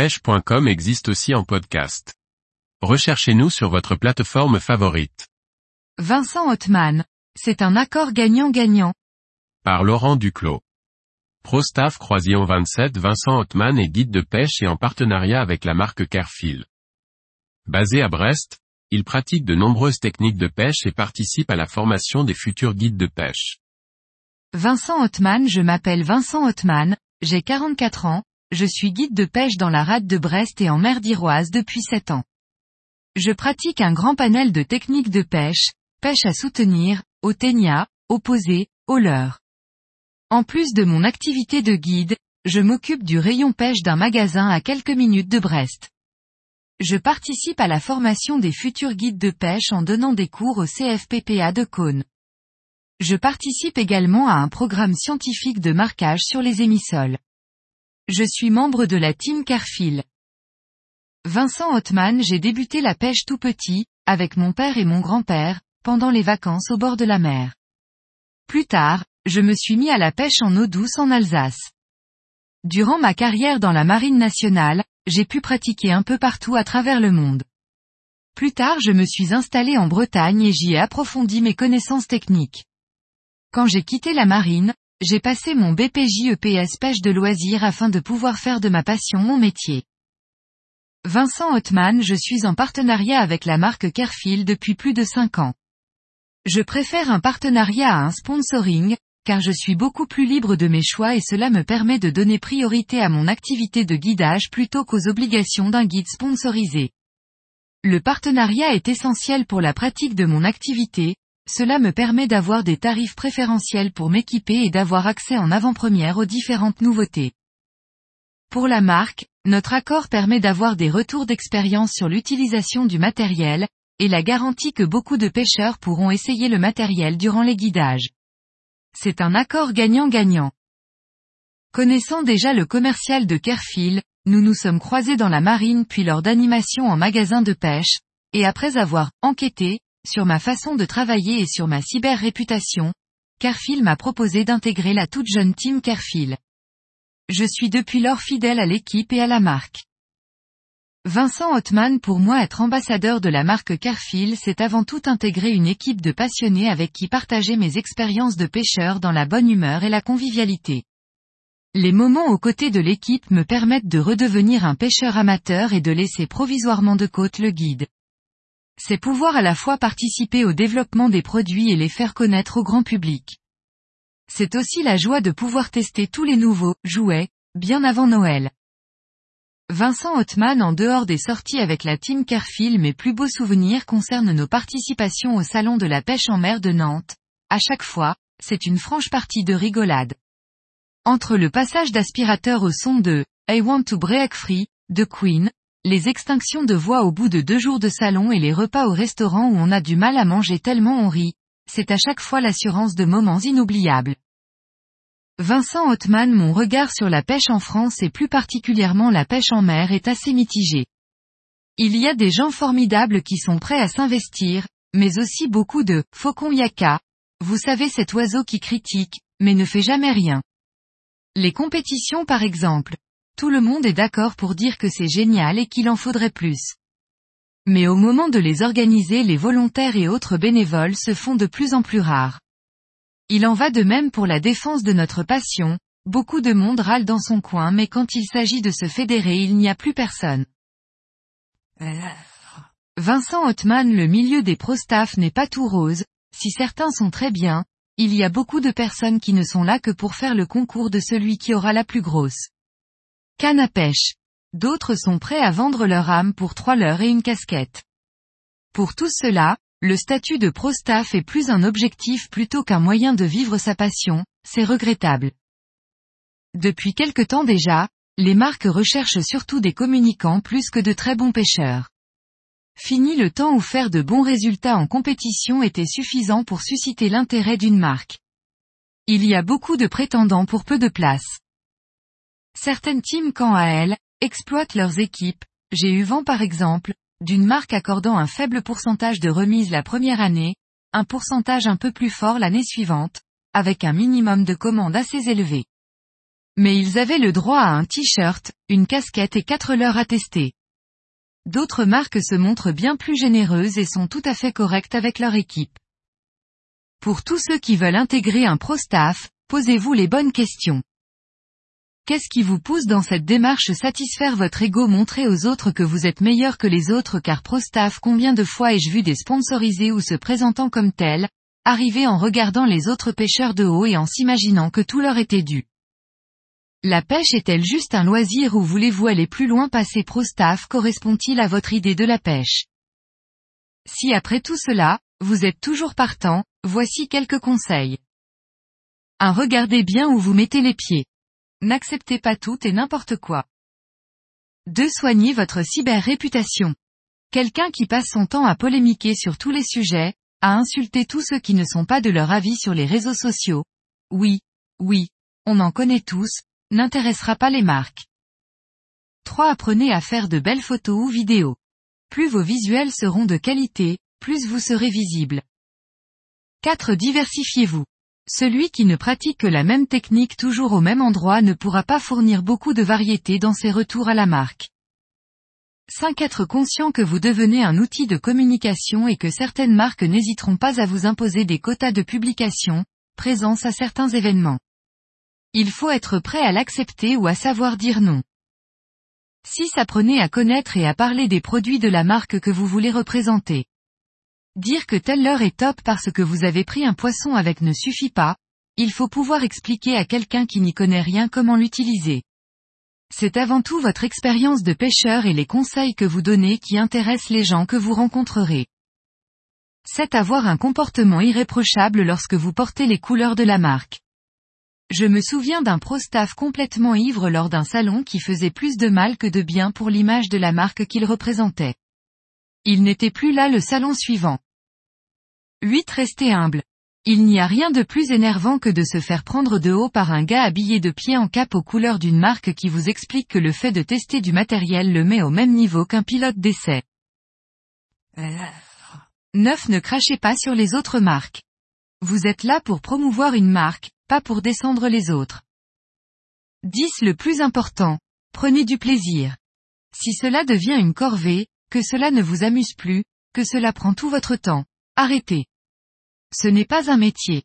pêche.com existe aussi en podcast. Recherchez-nous sur votre plateforme favorite. Vincent Hotman. C'est un accord gagnant-gagnant. Par Laurent Duclos. ProStaff Croisillon 27 Vincent Hotman est guide de pêche et en partenariat avec la marque Carefil. Basé à Brest, il pratique de nombreuses techniques de pêche et participe à la formation des futurs guides de pêche. Vincent Hotman Je m'appelle Vincent Hotman, j'ai 44 ans, je suis guide de pêche dans la rade de Brest et en mer d'Iroise depuis 7 ans. Je pratique un grand panel de techniques de pêche, pêche à soutenir, au ténia, au posé, au leurre. En plus de mon activité de guide, je m'occupe du rayon pêche d'un magasin à quelques minutes de Brest. Je participe à la formation des futurs guides de pêche en donnant des cours au CFPPA de Cône. Je participe également à un programme scientifique de marquage sur les émissoles. Je suis membre de la team Carfil. Vincent Hotman J'ai débuté la pêche tout petit, avec mon père et mon grand-père, pendant les vacances au bord de la mer. Plus tard, je me suis mis à la pêche en eau douce en Alsace. Durant ma carrière dans la marine nationale, j'ai pu pratiquer un peu partout à travers le monde. Plus tard je me suis installé en Bretagne et j'y ai approfondi mes connaissances techniques. Quand j'ai quitté la marine, j'ai passé mon BPJ EPS pêche de loisirs afin de pouvoir faire de ma passion mon métier. Vincent Hotman Je suis en partenariat avec la marque Carefil depuis plus de 5 ans. Je préfère un partenariat à un sponsoring, car je suis beaucoup plus libre de mes choix et cela me permet de donner priorité à mon activité de guidage plutôt qu'aux obligations d'un guide sponsorisé. Le partenariat est essentiel pour la pratique de mon activité, cela me permet d'avoir des tarifs préférentiels pour m'équiper et d'avoir accès en avant-première aux différentes nouveautés. Pour la marque, notre accord permet d'avoir des retours d'expérience sur l'utilisation du matériel, et la garantie que beaucoup de pêcheurs pourront essayer le matériel durant les guidages. C'est un accord gagnant-gagnant. Connaissant déjà le commercial de Kerfil, nous nous sommes croisés dans la marine puis lors d'animations en magasin de pêche, et après avoir enquêté, sur ma façon de travailler et sur ma cyber-réputation, Carfil m'a proposé d'intégrer la toute jeune team Carfil. Je suis depuis lors fidèle à l'équipe et à la marque. Vincent Hotman pour moi être ambassadeur de la marque Carfil c'est avant tout intégrer une équipe de passionnés avec qui partager mes expériences de pêcheur dans la bonne humeur et la convivialité. Les moments aux côtés de l'équipe me permettent de redevenir un pêcheur amateur et de laisser provisoirement de côte le guide c'est pouvoir à la fois participer au développement des produits et les faire connaître au grand public. C'est aussi la joie de pouvoir tester tous les nouveaux jouets, bien avant Noël. Vincent Hotman en dehors des sorties avec la team Carefil mes plus beaux souvenirs concernent nos participations au salon de la pêche en mer de Nantes. À chaque fois, c'est une franche partie de rigolade. Entre le passage d'aspirateur au son de I Want to Break Free, de Queen, les extinctions de voix au bout de deux jours de salon et les repas au restaurant où on a du mal à manger tellement on rit, c'est à chaque fois l'assurance de moments inoubliables. Vincent Hotman Mon regard sur la pêche en France et plus particulièrement la pêche en mer est assez mitigé. Il y a des gens formidables qui sont prêts à s'investir, mais aussi beaucoup de faucons yaka, vous savez cet oiseau qui critique, mais ne fait jamais rien. Les compétitions par exemple, tout le monde est d'accord pour dire que c'est génial et qu'il en faudrait plus. Mais au moment de les organiser les volontaires et autres bénévoles se font de plus en plus rares. Il en va de même pour la défense de notre passion, beaucoup de monde râle dans son coin mais quand il s'agit de se fédérer il n'y a plus personne. Vincent Hotman Le milieu des pro-staff n'est pas tout rose, si certains sont très bien, il y a beaucoup de personnes qui ne sont là que pour faire le concours de celui qui aura la plus grosse. Canne à pêche. D'autres sont prêts à vendre leur âme pour trois leurres et une casquette. Pour tout cela, le statut de pro-staff est plus un objectif plutôt qu'un moyen de vivre sa passion, c'est regrettable. Depuis quelque temps déjà, les marques recherchent surtout des communicants plus que de très bons pêcheurs. Fini le temps où faire de bons résultats en compétition était suffisant pour susciter l'intérêt d'une marque. Il y a beaucoup de prétendants pour peu de place. Certaines teams quant à elles, exploitent leurs équipes, j'ai eu vent par exemple, d'une marque accordant un faible pourcentage de remise la première année, un pourcentage un peu plus fort l'année suivante, avec un minimum de commandes assez élevé. Mais ils avaient le droit à un t-shirt, une casquette et quatre leurres à tester. D'autres marques se montrent bien plus généreuses et sont tout à fait correctes avec leur équipe. Pour tous ceux qui veulent intégrer un pro staff, posez-vous les bonnes questions. Qu'est-ce qui vous pousse dans cette démarche satisfaire votre ego montrer aux autres que vous êtes meilleur que les autres car ProStaff combien de fois ai-je vu des sponsorisés ou se présentant comme tels, arriver en regardant les autres pêcheurs de haut et en s'imaginant que tout leur était dû? La pêche est-elle juste un loisir ou voulez-vous aller plus loin passer ProStaff correspond-il à votre idée de la pêche? Si après tout cela, vous êtes toujours partant, voici quelques conseils. 1. Regardez bien où vous mettez les pieds. N'acceptez pas tout et n'importe quoi. 2. Soignez votre cyber-réputation. Quelqu'un qui passe son temps à polémiquer sur tous les sujets, à insulter tous ceux qui ne sont pas de leur avis sur les réseaux sociaux. Oui, oui, on en connaît tous, n'intéressera pas les marques. 3. Apprenez à faire de belles photos ou vidéos. Plus vos visuels seront de qualité, plus vous serez visible. 4. Diversifiez-vous. Celui qui ne pratique que la même technique toujours au même endroit ne pourra pas fournir beaucoup de variété dans ses retours à la marque. 5. Être conscient que vous devenez un outil de communication et que certaines marques n'hésiteront pas à vous imposer des quotas de publication, présence à certains événements. Il faut être prêt à l'accepter ou à savoir dire non. 6. Apprenez à connaître et à parler des produits de la marque que vous voulez représenter. Dire que telle heure est top parce que vous avez pris un poisson avec ne suffit pas, il faut pouvoir expliquer à quelqu'un qui n'y connaît rien comment l'utiliser. C'est avant tout votre expérience de pêcheur et les conseils que vous donnez qui intéressent les gens que vous rencontrerez. C'est avoir un comportement irréprochable lorsque vous portez les couleurs de la marque. Je me souviens d'un pro-staff complètement ivre lors d'un salon qui faisait plus de mal que de bien pour l'image de la marque qu'il représentait. Il n'était plus là le salon suivant. 8. Restez humble. Il n'y a rien de plus énervant que de se faire prendre de haut par un gars habillé de pied en cap aux couleurs d'une marque qui vous explique que le fait de tester du matériel le met au même niveau qu'un pilote d'essai. 9. Ne crachez pas sur les autres marques. Vous êtes là pour promouvoir une marque, pas pour descendre les autres. 10. Le plus important. Prenez du plaisir. Si cela devient une corvée, que cela ne vous amuse plus, que cela prend tout votre temps, arrêtez. Ce n'est pas un métier.